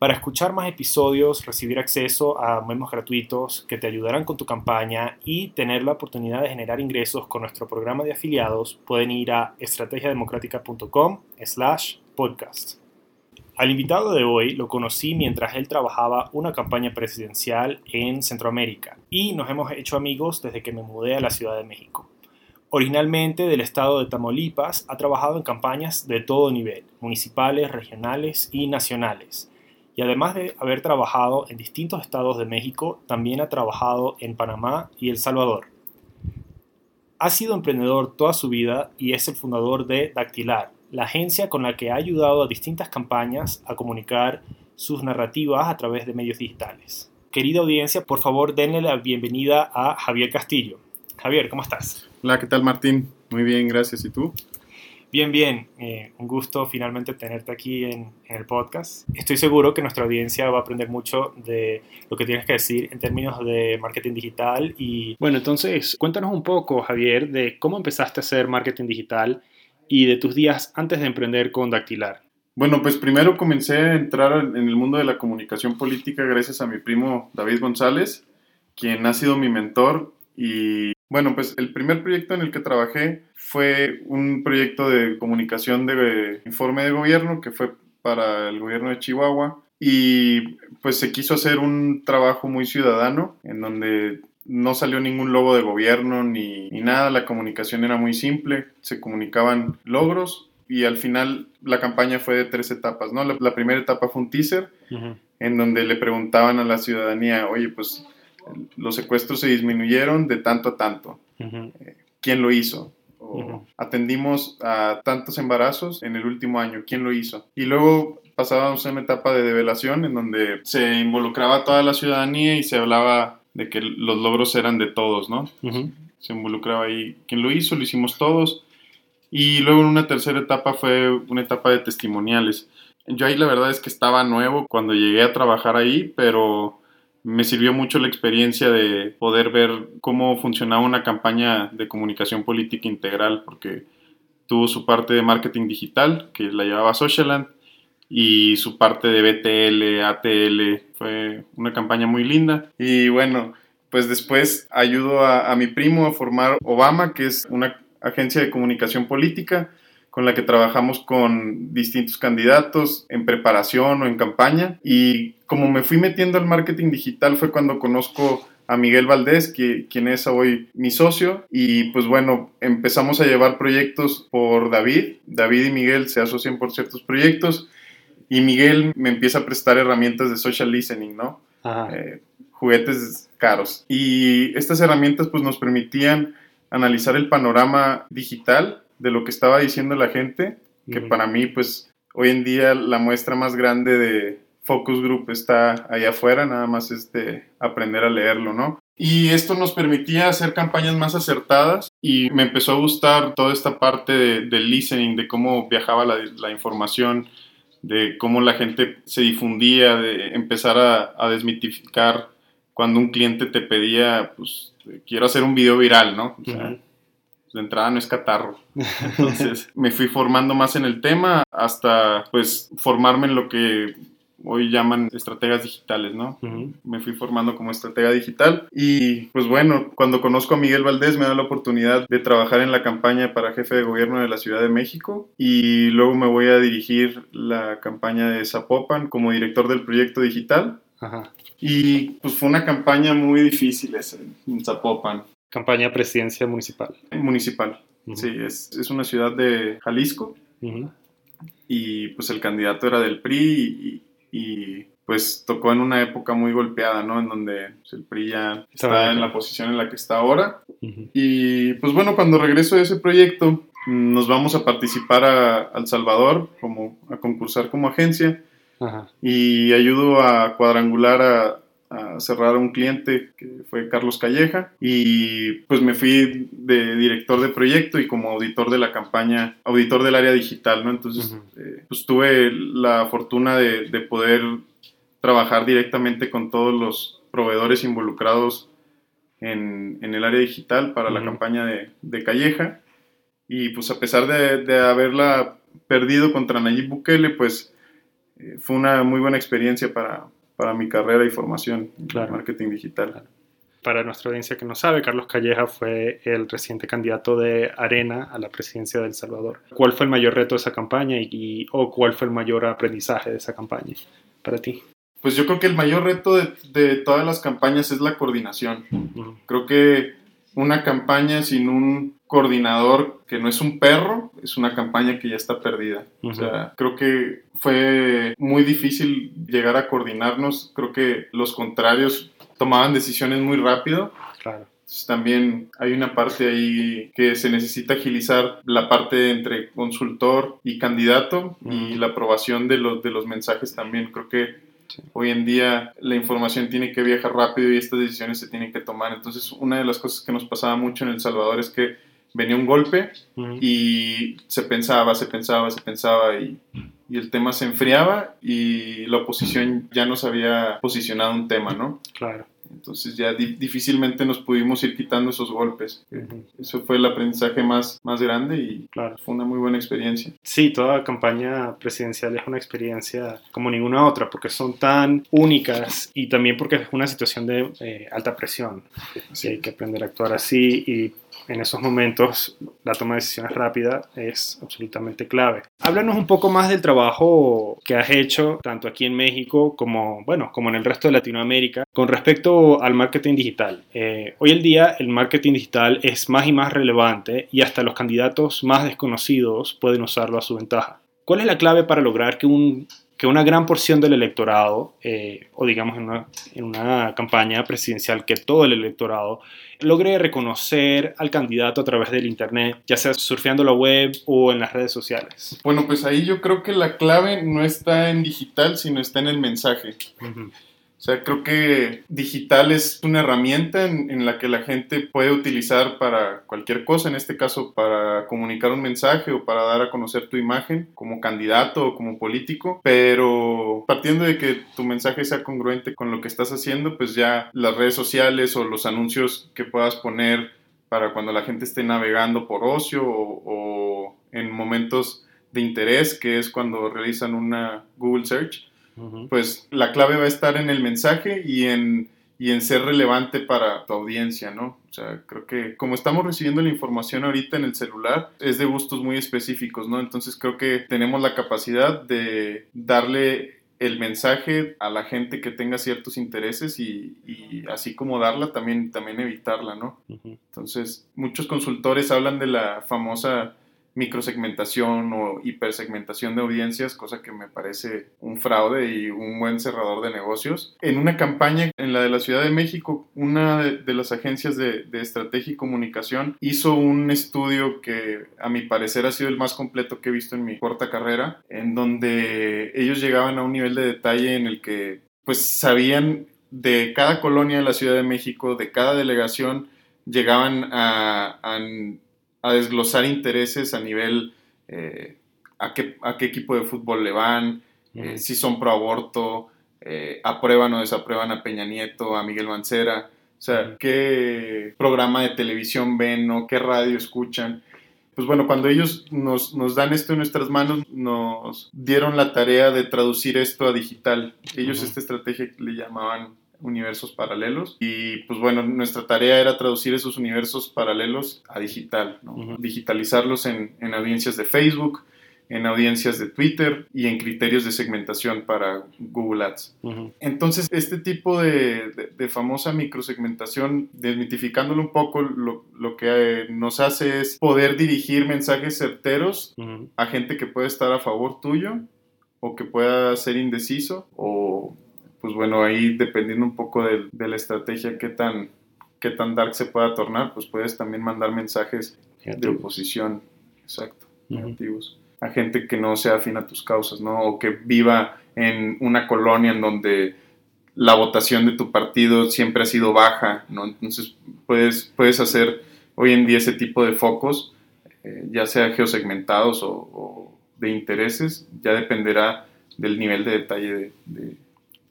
Para escuchar más episodios, recibir acceso a memos gratuitos que te ayudarán con tu campaña y tener la oportunidad de generar ingresos con nuestro programa de afiliados, pueden ir a estrategiademocrática.com slash podcast. Al invitado de hoy lo conocí mientras él trabajaba una campaña presidencial en Centroamérica y nos hemos hecho amigos desde que me mudé a la Ciudad de México. Originalmente del estado de Tamaulipas, ha trabajado en campañas de todo nivel, municipales, regionales y nacionales y además de haber trabajado en distintos estados de México, también ha trabajado en Panamá y El Salvador. Ha sido emprendedor toda su vida y es el fundador de Dactilar, la agencia con la que ha ayudado a distintas campañas a comunicar sus narrativas a través de medios digitales. Querida audiencia, por favor denle la bienvenida a Javier Castillo. Javier, ¿cómo estás? Hola, ¿qué tal Martín? Muy bien, gracias. ¿Y tú? Bien, bien. Eh, un gusto finalmente tenerte aquí en, el podcast. Estoy seguro que nuestra audiencia va a aprender mucho de lo que tienes que decir en términos de marketing digital. Y bueno, entonces cuéntanos un poco, Javier, de cómo empezaste a hacer marketing digital y de tus días antes de emprender con Dactilar. Bueno, pues primero comencé a entrar en el mundo de la comunicación política gracias a mi primo David González, quien ha sido mi mentor y bueno, pues el primer proyecto en el que trabajé fue un proyecto de comunicación de informe de gobierno que fue para el gobierno de Chihuahua y pues se quiso hacer un trabajo muy ciudadano en donde no salió ningún logo de gobierno ni, nada, la comunicación era muy simple, se comunicaban logros y al final la campaña fue de tres etapas, ¿no? La, primera etapa fue un teaser en donde le preguntaban a la ciudadanía, oye, pues los secuestros se disminuyeron de tanto a tanto. Eh, ¿Quién lo hizo? Atendimos a tantos embarazos en el último año. ¿Quién lo hizo? Y luego pasábamos a una etapa de develación en donde se involucraba toda la ciudadanía y se hablaba de que los logros eran de todos, ¿no? Se involucraba ahí. ¿Quién lo hizo? Lo hicimos todos. Y luego en una tercera etapa fue una etapa de testimoniales. Yo ahí la verdad es que estaba nuevo cuando llegué a trabajar ahí, pero me sirvió mucho la experiencia de poder ver cómo funcionaba una campaña de comunicación política integral, porque tuvo su parte de marketing digital, que la llevaba Socialand, y su parte de BTL, ATL, fue una campaña muy linda. Y bueno, pues después ayudo a, a mi primo a formar Obama, que es una agencia de comunicación política con la que trabajamos con distintos candidatos en preparación o en campaña. Y como me fui metiendo al marketing digital fue cuando conozco a Miguel Valdés, que, quien es hoy mi socio. Y pues bueno, empezamos a llevar proyectos por David. David y Miguel se asocian por ciertos proyectos. Y Miguel me empieza a prestar herramientas de social listening, ¿no? Eh, juguetes caros. Y estas herramientas pues nos permitían analizar el panorama digital de lo que estaba diciendo la gente, que para mí, pues, hoy en día la muestra más grande de focus group está allá afuera, nada más es de aprender a leerlo, ¿no? Y esto nos permitía hacer campañas más acertadas y me empezó a gustar toda esta parte del listening, de cómo viajaba la, la, información, de cómo la gente se difundía, de empezar a, a desmitificar cuando un cliente te pedía, pues, quiero hacer un video viral, ¿no? O sea, de entrada no es catarro. Entonces me fui formando más en el tema hasta pues formarme en lo que hoy llaman estrategas digitales, ¿no? Me fui formando como estratega digital y pues bueno, cuando conozco a Miguel Valdés me da la oportunidad de trabajar en la campaña para jefe de gobierno de la Ciudad de México y luego me voy a dirigir la campaña de Zapopan como director del proyecto digital. Y pues fue una campaña muy difícil esa en Zapopan. Campaña presidencia municipal. Municipal, sí, es, es, una ciudad de Jalisco y pues el candidato era del PRI y, pues tocó en una época muy golpeada, ¿no? En donde pues, el PRI ya está en la posición en la que está ahora. Y pues bueno, cuando regreso de ese proyecto, nos vamos a participar a, El Salvador, como, a concursar como agencia. Y ayudo a cuadrangular a, a cerrar a un cliente que fue Carlos Calleja. Y pues me fui de director de proyecto y como auditor de la campaña, auditor del área digital, ¿no? Entonces, eh, pues tuve la fortuna de, de, poder trabajar directamente con todos los proveedores involucrados en, en el área digital para la campaña de, de, Calleja. Y pues a pesar de, de haberla perdido contra Nayib Bukele, pues eh, fue una muy buena experiencia para, para mi carrera y formación en marketing digital. Para nuestra audiencia que no sabe, Carlos Calleja fue el reciente candidato de Arena a la presidencia de El Salvador. ¿Cuál fue el mayor reto de esa campaña y, o cuál fue el mayor aprendizaje de esa campaña para ti? Pues yo creo que el mayor reto de, de todas las campañas es la coordinación. Creo que una campaña sin un coordinador que no es un perro, es una campaña que ya está perdida. O sea, creo que fue muy difícil llegar a coordinarnos. Creo que los contrarios tomaban decisiones muy rápido. Claro. también hay una parte ahí que se necesita agilizar la parte entre consultor y candidato y la aprobación de los, de los mensajes también. Creo que Hoy en día la información tiene que viajar rápido y estas decisiones se tienen que tomar. Entonces, una de las cosas que nos pasaba mucho en El Salvador es que venía un golpe y se pensaba, se pensaba, se pensaba y, y, el tema se enfriaba y la oposición ya no se había posicionado un tema, ¿no? Claro. Entonces ya difícilmente nos pudimos ir quitando esos golpes. Eso fue el aprendizaje más, más grande y claro. fue una muy buena experiencia. Sí, toda campaña presidencial es una experiencia como ninguna otra porque son tan únicas y también porque es una situación de eh, alta presión. Sí. hay que aprender a actuar así y en esos momentos la toma de decisiones rápida es absolutamente clave. Háblanos un poco más del trabajo que has hecho tanto aquí en México como, bueno, como en el resto de Latinoamérica con respecto al marketing digital. Eh, hoy en día el marketing digital es más y más relevante y hasta los candidatos más desconocidos pueden usarlo a su ventaja. ¿Cuál es la clave para lograr que un que una gran porción del electorado, eh, o digamos en una, en una, campaña presidencial, que todo el electorado logre reconocer al candidato a través del Internet, ya sea surfeando la web o en las redes sociales. Bueno, pues ahí yo creo que la clave no está en digital, sino está en el mensaje. O sea, creo que digital es una herramienta en, la que la gente puede utilizar para cualquier cosa, en este caso para comunicar un mensaje o para dar a conocer tu imagen como candidato o como político, pero partiendo de que tu mensaje sea congruente con lo que estás haciendo, pues ya las redes sociales o los anuncios que puedas poner para cuando la gente esté navegando por ocio o, o en momentos de interés, que es cuando realizan una Google Search, pues la clave va a estar en el mensaje y en, y en ser relevante para tu audiencia, ¿no? O sea, creo que como estamos recibiendo la información ahorita en el celular, es de gustos muy específicos, ¿no? Entonces creo que tenemos la capacidad de darle el mensaje a la gente que tenga ciertos intereses y, y así como darla, también, también evitarla, ¿no? Entonces, muchos consultores hablan de la famosa microsegmentación o hipersegmentación de audiencias, cosa que me parece un fraude y un buen cerrador de negocios. En una campaña en la de la Ciudad de México, una de, las agencias de, estrategia y comunicación hizo un estudio que a mi parecer ha sido el más completo que he visto en mi corta carrera, en donde ellos llegaban a un nivel de detalle en el que pues sabían de cada colonia de la Ciudad de México, de cada delegación, llegaban a desglosar intereses a nivel eh, a, qué, a, qué, equipo de fútbol le van, eh, si son pro aborto, eh, aprueban o desaprueban a Peña Nieto, a Miguel Mancera, o sea, qué programa de televisión ven o qué radio escuchan. Pues bueno, cuando ellos nos, nos, dan esto en nuestras manos, nos dieron la tarea de traducir esto a digital. Ellos esta estrategia le llamaban universos paralelos. Y pues bueno, nuestra tarea era traducir esos universos paralelos a digital, digitalizarlos en, en, audiencias de Facebook, en audiencias de Twitter y en criterios de segmentación para Google Ads. Entonces, este tipo de, de, famosa microsegmentación, desmitificándolo un poco, lo, lo, que nos hace es poder dirigir mensajes certeros a gente que puede estar a favor tuyo o que pueda ser indeciso o pues bueno, ahí dependiendo un poco de, la estrategia, qué tan, qué tan dark se pueda tornar, pues puedes también mandar mensajes de oposición, exacto, negativos, a gente que no sea afín a tus causas, ¿no? O que viva en una colonia en donde la votación de tu partido siempre ha sido baja, ¿no? Entonces puedes, puedes hacer hoy en día ese tipo de focos, eh, ya sea geosegmentados o, de intereses, ya dependerá del nivel de detalle de,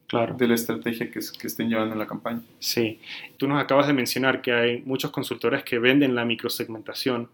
claro. de la estrategia que, que, estén llevando en la campaña. Sí, tú nos acabas de mencionar que hay muchos consultores que venden la microsegmentación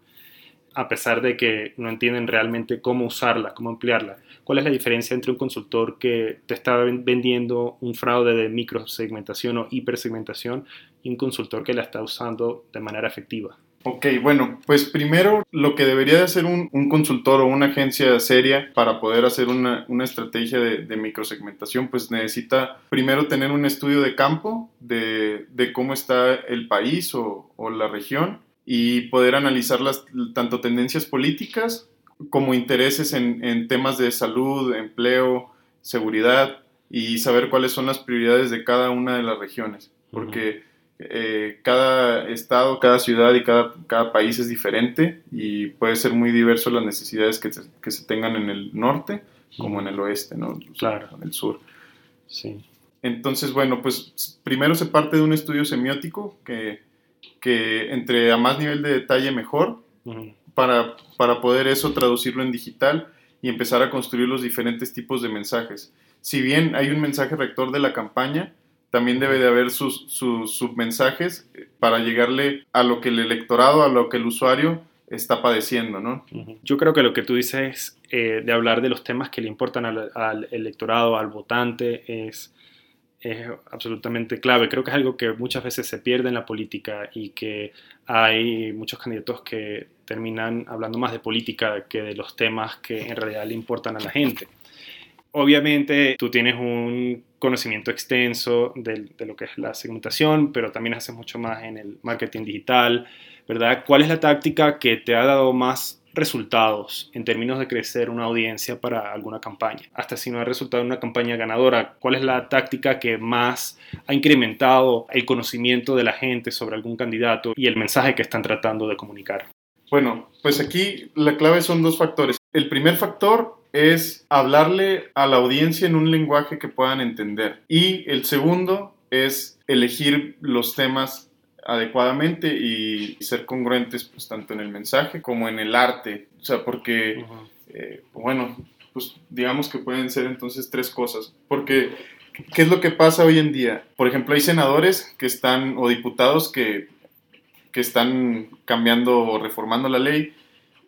a pesar de que no entienden realmente cómo usarla, cómo emplearla. ¿Cuál es la diferencia entre un consultor que te está vendiendo un fraude de microsegmentación o hipersegmentación y un consultor que la está usando de manera efectiva? Ok, bueno, pues primero lo que debería de hacer un, consultor o una agencia seria para poder hacer una, estrategia de, microsegmentación, pues necesita primero tener un estudio de campo de, cómo está el país o, o la región y poder analizar las tanto tendencias políticas como intereses en, temas de salud, empleo, seguridad y saber cuáles son las prioridades de cada una de las regiones. Porque eh, cada estado, cada ciudad y cada, cada, país es diferente y puede ser muy diverso las necesidades que, que se tengan en el norte como en el oeste, ¿no? Claro. En el sur. Sí. Entonces, bueno, pues primero se parte de un estudio semiótico que que entre a más nivel de detalle mejor para, para poder eso traducirlo en digital y empezar a construir los diferentes tipos de mensajes. Si bien hay un mensaje rector de la campaña, también debe de haber sus, sus submensajes para llegarle a lo que el electorado, a lo que el usuario está padeciendo, ¿no? Yo creo que lo que tú dices eh, de hablar de los temas que le importan al, al electorado, al votante, es es absolutamente clave. Creo que es algo que muchas veces se pierde en la política y que hay muchos candidatos que terminan hablando más de política que de los temas que en realidad le importan a la gente. Obviamente tú tienes un conocimiento extenso de, lo que es la segmentación, pero también haces mucho más en el marketing digital, ¿verdad? ¿Cuál es la táctica que te ha dado más resultados en términos de crecer una audiencia para alguna campaña. Hasta si no ha resultado una campaña ganadora, ¿cuál es la táctica que más ha incrementado el conocimiento de la gente sobre algún candidato y el mensaje que están tratando de comunicar? Bueno, pues aquí la clave son dos factores. El primer factor es hablarle a la audiencia en un lenguaje que puedan entender. Y el segundo es elegir los temas adecuadamente y ser congruentes pues tanto en el mensaje como en el arte. O sea, porque, eh, bueno, pues digamos que pueden ser entonces tres cosas. Porque, ¿qué es lo que pasa hoy en día? Por ejemplo, hay senadores que están, o diputados que, que están cambiando o reformando la ley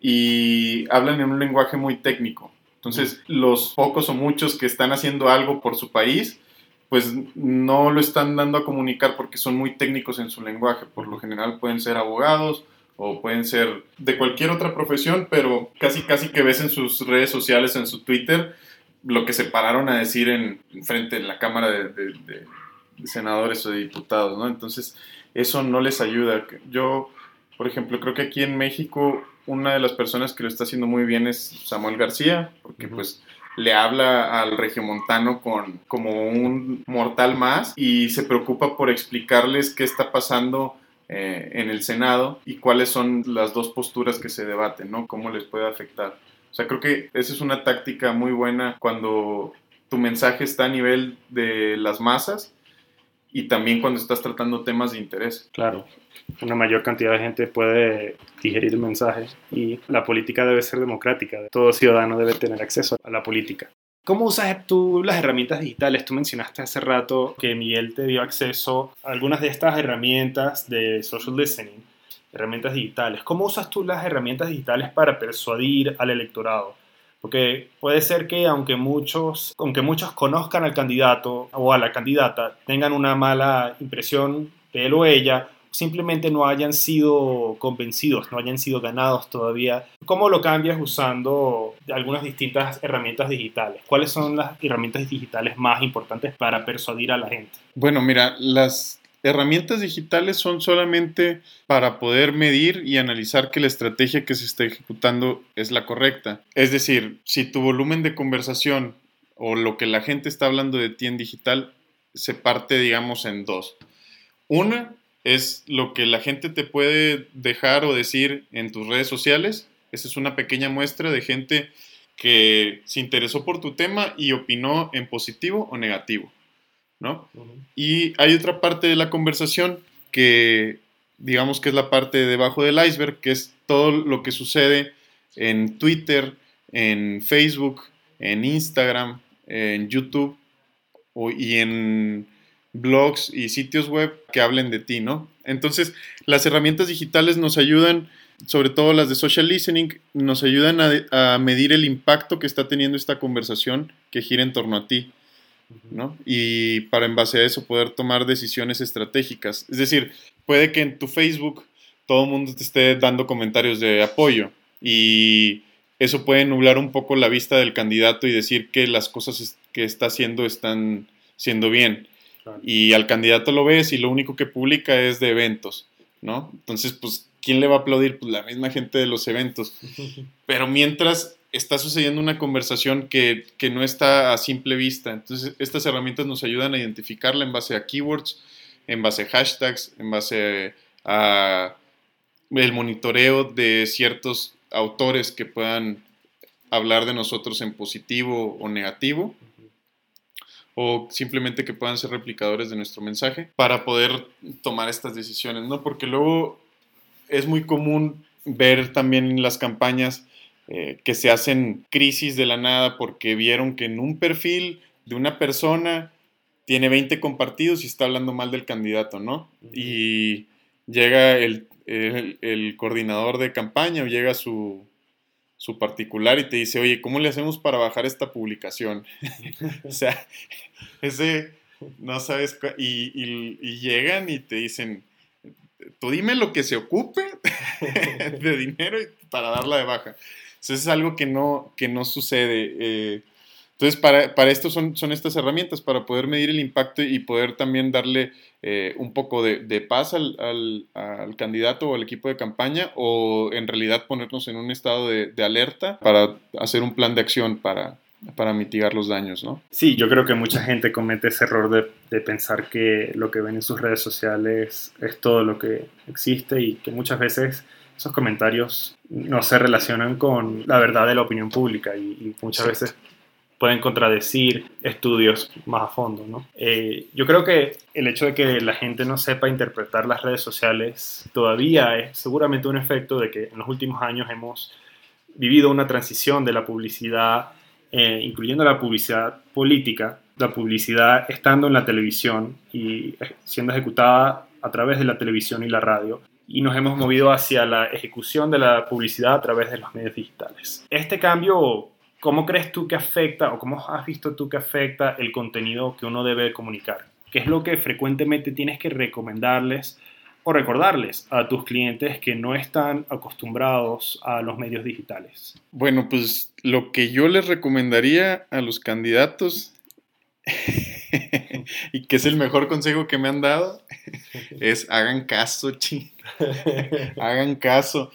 y hablan en un lenguaje muy técnico. Entonces, los pocos o muchos que están haciendo algo por su país, pues no lo están dando a comunicar porque son muy técnicos en su lenguaje. Por lo general pueden ser abogados o pueden ser de cualquier otra profesión, pero casi casi que ves en sus redes sociales, en su Twitter, lo que se pararon a decir en, frente de la Cámara de, senadores o de diputados, ¿no? Entonces, eso no les ayuda. Yo, por ejemplo, creo que aquí en México una de las personas que lo está haciendo muy bien es Samuel García, porque pues le habla al regiomontano con, como un mortal más y se preocupa por explicarles qué está pasando eh, en el Senado y cuáles son las dos posturas que se debaten, ¿no? Cómo les puede afectar. O sea, creo que esa es una táctica muy buena cuando tu mensaje está a nivel de las masas y también cuando estás tratando temas de interés. Claro, una mayor cantidad de gente puede digerir el mensaje y la política debe ser democrática. Todo ciudadano debe tener acceso a la política. ¿Cómo usas tú las herramientas digitales? Tú mencionaste hace rato que Miguel te dio acceso a algunas de estas herramientas de social listening, herramientas digitales. ¿Cómo usas tú las herramientas digitales para persuadir al electorado? Porque puede ser que aunque muchos, aunque muchos conozcan al candidato o a la candidata, tengan una mala impresión de él o ella, simplemente no hayan sido convencidos, no hayan sido ganados todavía. ¿Cómo lo cambias usando algunas distintas herramientas digitales? ¿Cuáles son las herramientas digitales más importantes para persuadir a la gente? Bueno, mira, las herramientas digitales son solamente para poder medir y analizar que la estrategia que se está ejecutando es la correcta. Es decir, si tu volumen de conversación o lo que la gente está hablando de ti en digital se parte, digamos, en dos. Una es lo que la gente te puede dejar o decir en tus redes sociales. Esa es una pequeña muestra de gente que se interesó por tu tema y opinó en positivo o negativo. ¿No? Y hay otra parte de la conversación que digamos que es la parte debajo del iceberg, que es todo lo que sucede en Twitter, en Facebook, en Instagram, en YouTube y en blogs y sitios web que hablen de ti, ¿no? Entonces, las herramientas digitales nos ayudan, sobre todo las de social listening, nos ayudan a, medir el impacto que está teniendo esta conversación que gira en torno a ti, ¿no? Y para en base a eso poder tomar decisiones estratégicas. Es decir, puede que en tu Facebook todo el mundo te esté dando comentarios de apoyo y eso puede nublar un poco la vista del candidato y decir que las cosas que está haciendo están siendo bien. Y al candidato lo ves y lo único que publica es de eventos, ¿no? Entonces, pues, ¿quién le va a aplaudir? Pues la misma gente de los eventos. Pero mientras está sucediendo una conversación que, que no está a simple vista, entonces estas herramientas nos ayudan a identificarla en base a keywords, en base a hashtags, en base a el monitoreo de ciertos autores que puedan hablar de nosotros en positivo o negativo o simplemente que puedan ser replicadores de nuestro mensaje para poder tomar estas decisiones, ¿no? Porque luego es muy común ver también las campañas eh, que se hacen crisis de la nada porque vieron que en un perfil de una persona tiene 20 compartidos y está hablando mal del candidato, ¿no? Y llega el, coordinador de campaña o llega su, su, particular y te dice, oye, ¿cómo le hacemos para bajar esta publicación? o sea, ese, no sabes, y, y, llegan y te dicen, tú dime lo que se ocupe de dinero para darla de baja. Eso es algo que no, que no sucede. Eh, entonces, para, para esto son, son, estas herramientas, para poder medir el impacto y poder también darle eh, un poco de, paz al, al, candidato o al equipo de campaña o en realidad ponernos en un estado de, alerta para hacer un plan de acción para, para mitigar los daños, ¿no? Sí, yo creo que mucha gente comete ese error de, de, pensar que lo que ven en sus redes sociales es todo lo que existe y que muchas veces esos comentarios no se relacionan con la verdad de la opinión pública y, y muchas veces pueden contradecir estudios más a fondo. ¿no? Eh, yo creo que el hecho de que la gente no sepa interpretar las redes sociales todavía es seguramente un efecto de que en los últimos años hemos vivido una transición de la publicidad, eh, incluyendo la publicidad política, la publicidad estando en la televisión y siendo ejecutada a través de la televisión y la radio, y nos hemos movido hacia la ejecución de la publicidad a través de los medios digitales. Este cambio ¿Cómo crees tú que afecta o cómo has visto tú que afecta el contenido que uno debe comunicar? ¿Qué es lo que frecuentemente tienes que recomendarles o recordarles a tus clientes que no están acostumbrados a los medios digitales? Bueno, pues lo que yo les recomendaría a los candidatos y que es el mejor consejo que me han dado es hagan caso, chi. hagan caso.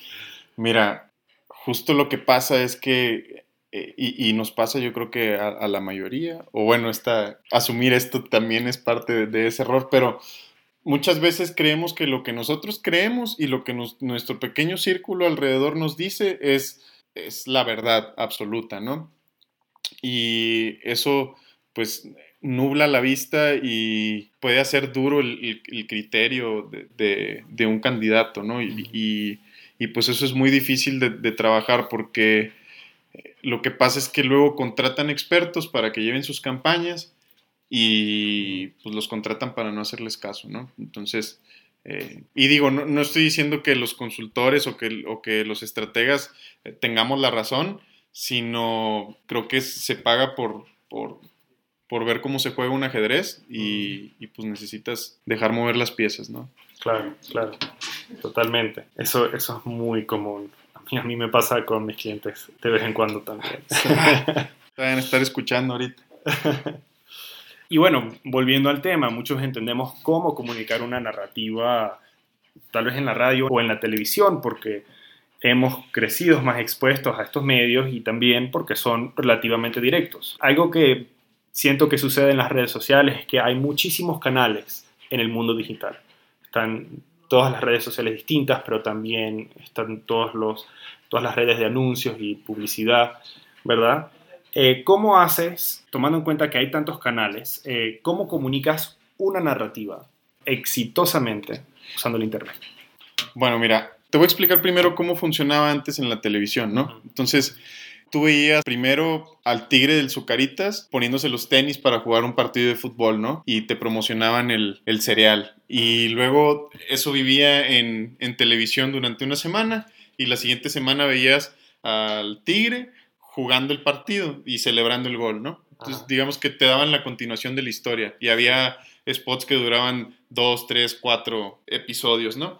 Mira, justo lo que pasa es que eh, y, nos pasa yo creo que a, la mayoría, o bueno, esta, asumir esto también es parte de, ese error, pero muchas veces creemos que lo que nosotros creemos y lo que nuestro pequeño círculo alrededor nos dice es, es la verdad absoluta, ¿no? Y eso pues nubla la vista y puede hacer duro el, criterio de, un candidato, ¿no? Y, pues eso es muy difícil de trabajar porque lo que pasa es que luego contratan expertos para que lleven sus campañas y pues los contratan para no hacerles caso, ¿no? Entonces, eh, y digo, no, estoy diciendo que los consultores o que, o que los estrategas eh, tengamos la razón, sino creo que se paga por, por, ver cómo se juega un ajedrez y, y, pues necesitas dejar mover las piezas, ¿no? Claro, claro, totalmente. Eso, eso es muy común. Y a mí me pasa con mis clientes de vez en cuando también. Deben estar escuchando ahorita. Y bueno, volviendo al tema, muchos entendemos cómo comunicar una narrativa, tal vez en la radio o en la televisión, porque hemos crecido más expuestos a estos medios y también porque son relativamente directos. Algo que siento que sucede en las redes sociales es que hay muchísimos canales en el mundo digital. Están todas las redes sociales distintas, pero también están todos los, todas las redes de anuncios y publicidad, ¿verdad? Eh, ¿Cómo haces, tomando en cuenta que hay tantos canales, eh, cómo comunicas una narrativa exitosamente usando el Internet? Bueno, mira, te voy a explicar primero cómo funcionaba antes en la televisión, ¿no? Entonces, tú veías primero al tigre del Zucaritas poniéndose los tenis para jugar un partido de fútbol, ¿no? Y te promocionaban el, el cereal. Y luego eso vivía en, en televisión durante una semana y la siguiente semana veías al tigre jugando el partido y celebrando el gol, ¿no? Entonces, Ajá. digamos que te daban la continuación de la historia y había spots que duraban dos, tres, cuatro episodios, ¿no?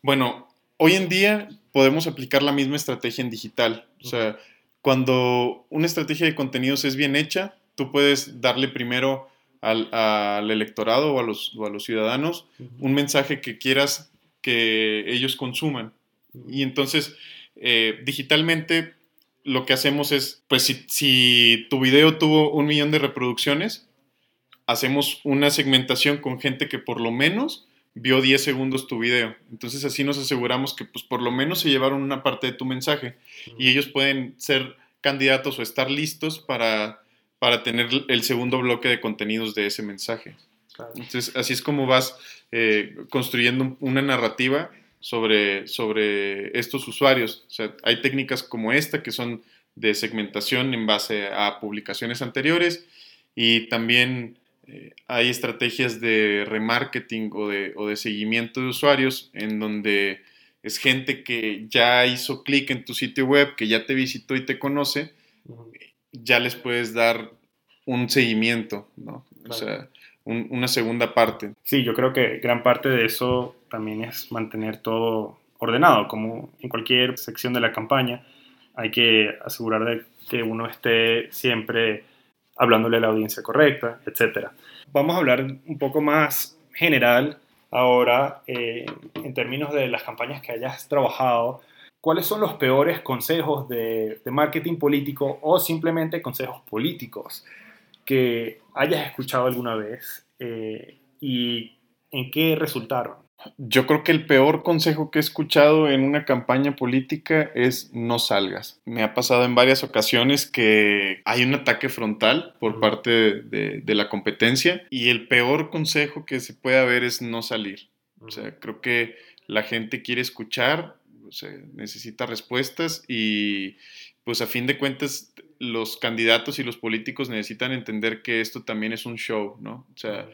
Bueno, hoy en día podemos aplicar la misma estrategia en digital. O sea, cuando una estrategia de contenidos es bien hecha, tú puedes darle primero al, al electorado o a, los, o a los ciudadanos un mensaje que quieras que ellos consuman. Y entonces, eh, digitalmente, lo que hacemos es, pues si, si tu video tuvo un millón de reproducciones, hacemos una segmentación con gente que por lo menos vio 10 segundos tu video. Entonces así nos aseguramos que pues por lo menos se llevaron una parte de tu mensaje y ellos pueden ser candidatos o estar listos para, para tener el segundo bloque de contenidos de ese mensaje. Claro. Entonces así es como vas eh, construyendo una narrativa sobre, sobre estos usuarios. O sea, hay técnicas como esta que son de segmentación en base a publicaciones anteriores y también eh, hay estrategias de remarketing o de, o de seguimiento de usuarios en donde es gente que ya hizo clic en tu sitio web, que ya te visitó y te conoce, Ujú. ya les puedes dar un seguimiento, ¿no? O sea, un- una segunda parte. Sí, yo creo que gran parte de eso también es mantener todo ordenado, como en cualquier sección de la campaña. Hay que asegurar de que uno esté siempre hablándole a la audiencia correcta, etc. Vamos a hablar un poco más general ahora eh, en términos de las campañas que hayas trabajado. ¿Cuáles son los peores consejos de, marketing político o simplemente consejos políticos que hayas escuchado alguna vez eh, y en qué resultaron? Yo creo que el peor consejo que he escuchado en una campaña política es no salgas. Me ha pasado en varias ocasiones que hay un ataque frontal por parte de, de- de la competencia y el peor consejo que se puede haber es no salir. O sea, creo que la gente quiere escuchar, o sea, necesita respuestas y pues a fin de cuentas los candidatos y los políticos necesitan entender que esto también es un show, ¿no? O sea,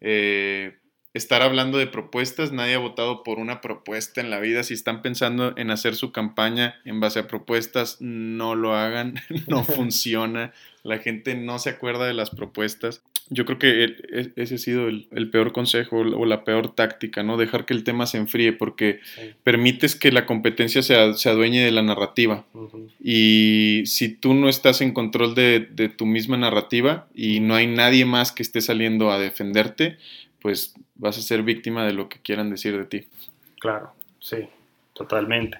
eh, estar hablando de propuestas, nadie ha votado por una propuesta en la vida. Si están pensando en hacer su campaña en base a propuestas, no lo hagan, no funciona. La gente no se acuerda de las propuestas. Yo creo que e- ese ha sido el, el peor consejo o la peor táctica, ¿no? Dejar que el tema se enfríe porque Sí. permites que la competencia se, se adueñe de la narrativa. Y si tú no estás en control de, de tu misma narrativa y no hay nadie más que esté saliendo a defenderte, pues vas a ser víctima de lo que quieran decir de ti. Claro, sí, totalmente.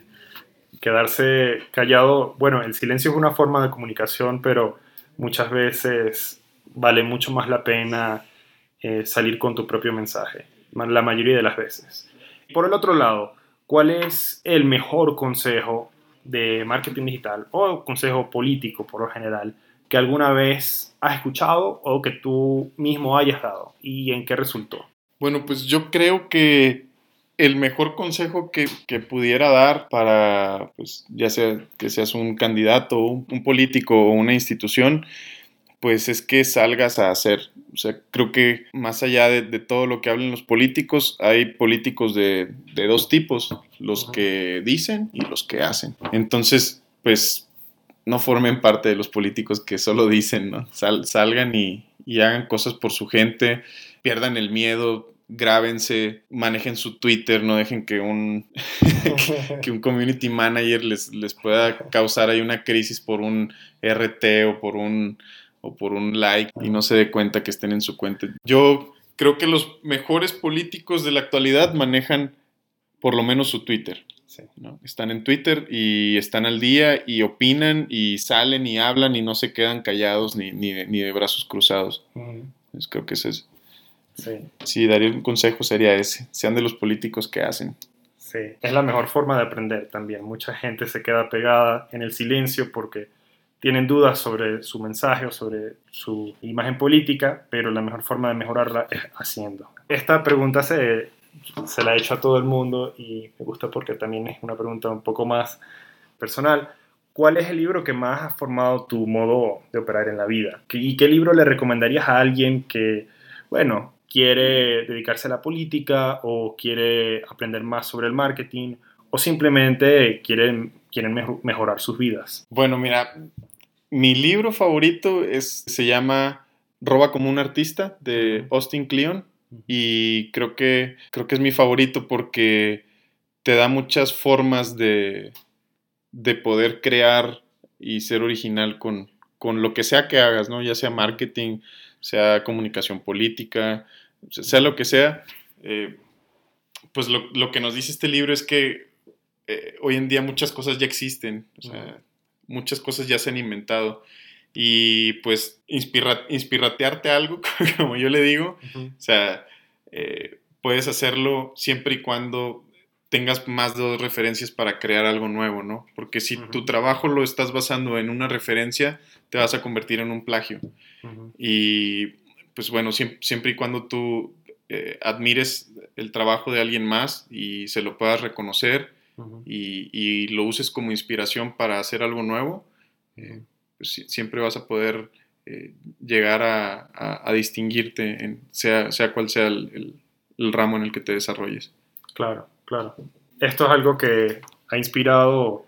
Quedarse callado, bueno, el silencio es una forma de comunicación, pero muchas veces vale mucho más la pena eh, salir con tu propio mensaje, la mayoría de las veces. Por el otro lado, ¿cuál es el mejor consejo de marketing digital o consejo político por lo general que alguna vez has escuchado o que tú mismo hayas dado y en qué resultó? Bueno, pues yo creo que el mejor consejo que, que pudiera dar para, pues ya sea que seas un candidato, un, político o una institución, pues es que salgas a hacer. O sea, creo que más allá de, de todo lo que hablan los políticos, hay políticos de, de dos tipos, los que dicen y los que hacen. Entonces, pues no formen parte de los políticos que solo dicen, ¿no? Sal- salgan y, hagan cosas por su gente, pierdan el miedo, grábense, manejen su Twitter, no dejen que un, que un community manager les, les pueda causar ahí una crisis por un RT o por un, o por un like y no se dé cuenta que estén en su cuenta. Yo creo que los mejores políticos de la actualidad manejan por lo menos su Twitter. Sí. ¿no? Están en Twitter y están al día y opinan y salen y hablan y no se quedan callados ni, ni, de, ni de brazos cruzados. Ujú, Pues creo que ese es. Sí. Si daría un consejo sería ese. Sean de los políticos que hacen. Sí, es la mejor forma de aprender también. Mucha gente se queda pegada en el silencio porque tienen dudas sobre su mensaje o sobre su imagen política, pero la mejor forma de mejorarla es haciendo. Esta pregunta se, se la he hecho a todo el mundo y me gusta porque también es una pregunta un poco más personal. ¿Cuál es el libro que más ha formado tu modo de operar en la vida? ¿Y qué libro le recomendarías a alguien que, bueno, quiere dedicarse a la política o quiere aprender más sobre el marketing o simplemente quieren, quieren mejorar sus vidas? Bueno, mira, mi libro favorito es, se llama Roba como un artista de Austin Kleon y creo que, creo que es mi favorito porque te da muchas formas de, de poder crear y ser original con, con lo que sea que hagas, ¿no? Ya sea marketing, sea comunicación política, sea lo que sea. Eh, pues lo, lo, que nos dice este libro es que eh, hoy en día muchas cosas ya existen, o sea, muchas cosas ya se han inventado. Y pues inspira, inspiratearte algo, como yo le digo, o sea, eh, puedes hacerlo siempre y cuando tengas más de dos referencias para crear algo nuevo, ¿no? Porque si tu trabajo lo estás basando en una referencia, te vas a convertir en un plagio. Y pues bueno, siempre, y cuando tú eh, admires el trabajo de alguien más y se lo puedas reconocer y, lo uses como inspiración para hacer algo nuevo, eh, pues siempre vas a poder eh, llegar a, distinguirte, en, sea, sea cual sea el ramo en el que te desarrolles. Claro. Claro. Esto es algo que ha inspirado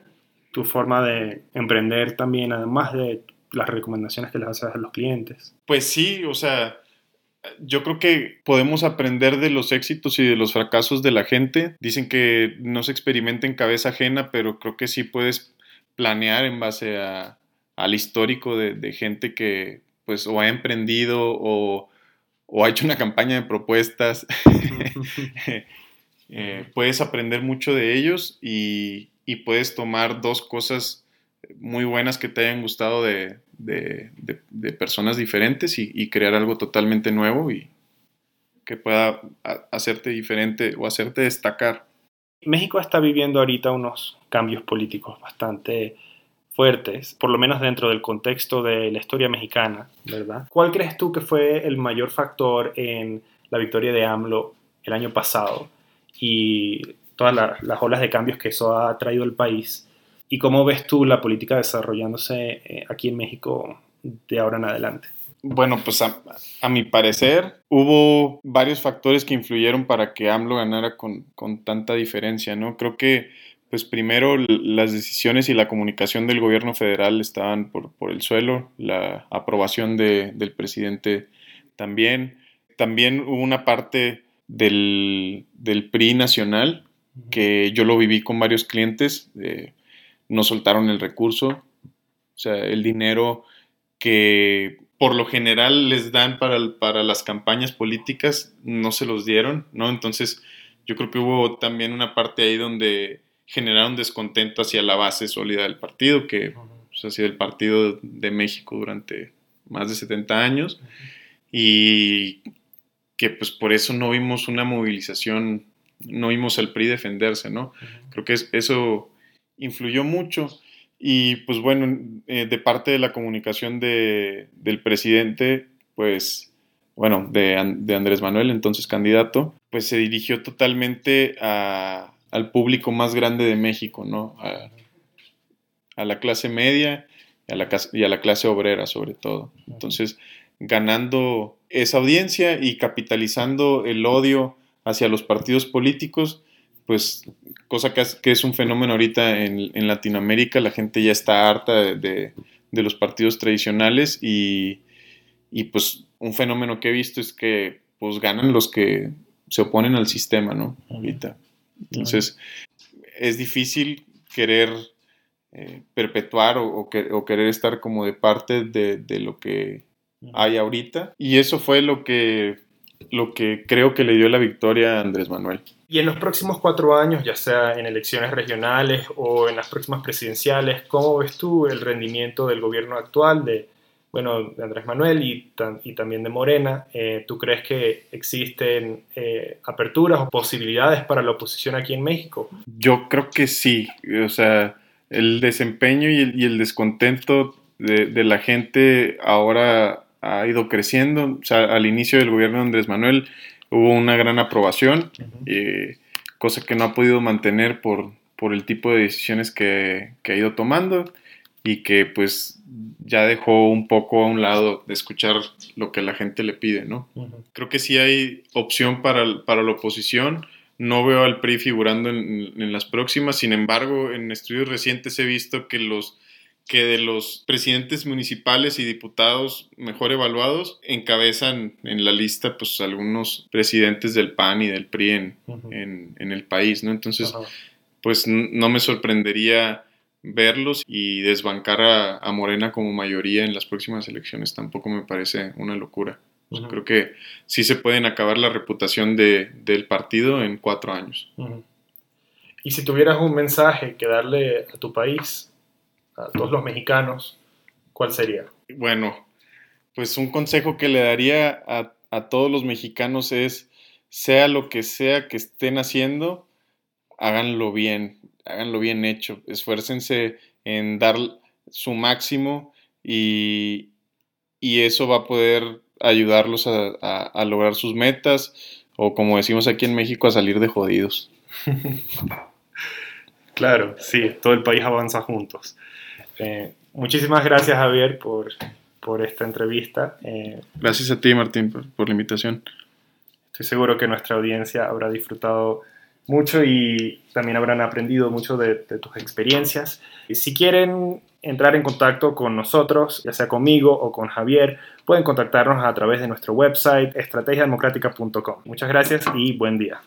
tu forma de emprender también, además de las recomendaciones que les haces a los clientes. Pues sí, o sea, yo creo que podemos aprender de los éxitos y de los fracasos de la gente. Dicen que no se experimenta en cabeza ajena, pero creo que sí puedes planear en base a, al histórico de, de, gente que pues o ha emprendido o, o ha hecho una campaña de propuestas. Eh, puedes aprender mucho de ellos y, puedes tomar dos cosas muy buenas que te hayan gustado de, personas diferentes y, crear algo totalmente nuevo y que pueda hacerte diferente o hacerte destacar. México está viviendo ahorita unos cambios políticos bastante fuertes, por lo menos dentro del contexto de la historia mexicana, ¿verdad? ¿Cuál crees tú que fue el mayor factor en la victoria de AMLO el año pasado? y todas las olas de cambios que eso ha traído al país. ¿Y cómo ves tú la política desarrollándose eh, aquí en México de ahora en adelante? Bueno, pues a, mi parecer hubo varios factores que influyeron para que AMLO ganara con, con tanta diferencia, ¿no? Creo que, pues primero, las decisiones y la comunicación del gobierno federal estaban por, por el suelo, la aprobación de, del presidente también. También hubo una parte del, PRI nacional, que yo lo viví con varios clientes, eh, nos soltaron el recurso, o sea, el dinero que por lo general les dan para, para las campañas políticas, no se los dieron, ¿no? Entonces, yo creo que hubo también una parte ahí donde generaron descontento hacia la base sólida del partido, que pues, ha sido el Partido de México durante más de 70 años, y que pues por eso no vimos una movilización, no vimos al PRI defenderse, ¿no? Creo que eso influyó mucho y pues bueno, eh, de parte de la comunicación de, del presidente, pues bueno, de, Andrés Manuel, entonces candidato, pues se dirigió totalmente al público más grande de México, ¿no? A, la clase media y a la, y clase obrera sobre todo. Entonces, ganando esa audiencia y capitalizando el odio hacia los partidos políticos, pues cosa que es, un fenómeno ahorita en, Latinoamérica, la gente ya está harta de, los partidos tradicionales y, pues un fenómeno que he visto es que pues ganan los que se oponen al sistema, ¿no? Ahorita. Entonces, es difícil querer eh, perpetuar o, querer estar como de parte de lo que hay ahorita. Y eso fue lo que, lo que creo que le dio la victoria a Andrés Manuel. Y en los próximos cuatro años, ya sea en elecciones regionales o en las próximas presidenciales, ¿cómo ves tú el rendimiento del gobierno actual de, bueno, de Andrés Manuel y, y también de Morena? Eh, ¿Tú crees que existen eh, aperturas o posibilidades para la oposición aquí en México? Yo creo que sí. O sea, el desempeño y el, y el descontento de, la gente ahora ha ido creciendo. O sea, al inicio del gobierno de Andrés Manuel hubo una gran aprobación, eh, cosa que no ha podido mantener por, por el tipo de decisiones que, ha ido tomando y que pues ya dejó un poco a un lado de escuchar lo que la gente le pide, ¿no? Creo que sí hay opción para, para la oposición. No veo al PRI figurando en, las próximas, sin embargo, en estudios recientes he visto que los que de los presidentes municipales y diputados mejor evaluados encabezan en la lista pues algunos presidentes del PAN y del PRI en, el país, ¿no? Entonces, pues no me sorprendería verlos y desbancar a, Morena como mayoría en las próximas elecciones tampoco me parece una locura. Creo que sí se pueden acabar la reputación de, del partido en cuatro años. Y si tuvieras un mensaje que darle a tu país, a todos los mexicanos, ¿cuál sería? Bueno, pues un consejo que le daría a, a todos los mexicanos es, sea lo que sea que estén haciendo, háganlo bien, háganlo bien hecho, esfuércense en dar su máximo y, y eso va a poder ayudarlos a, lograr sus metas o como decimos aquí en México, a salir de jodidos. claro, sí, todo el país avanza juntos. Eh, muchísimas gracias Javier por, por esta entrevista. Eh, gracias a ti Martín por la invitación. Estoy seguro que nuestra audiencia habrá disfrutado mucho y también habrán aprendido mucho de, tus experiencias. Si quieren entrar en contacto con nosotros, ya sea conmigo o con Javier, pueden contactarnos a través de nuestro website estrategiademocrática.com. Muchas gracias y buen día.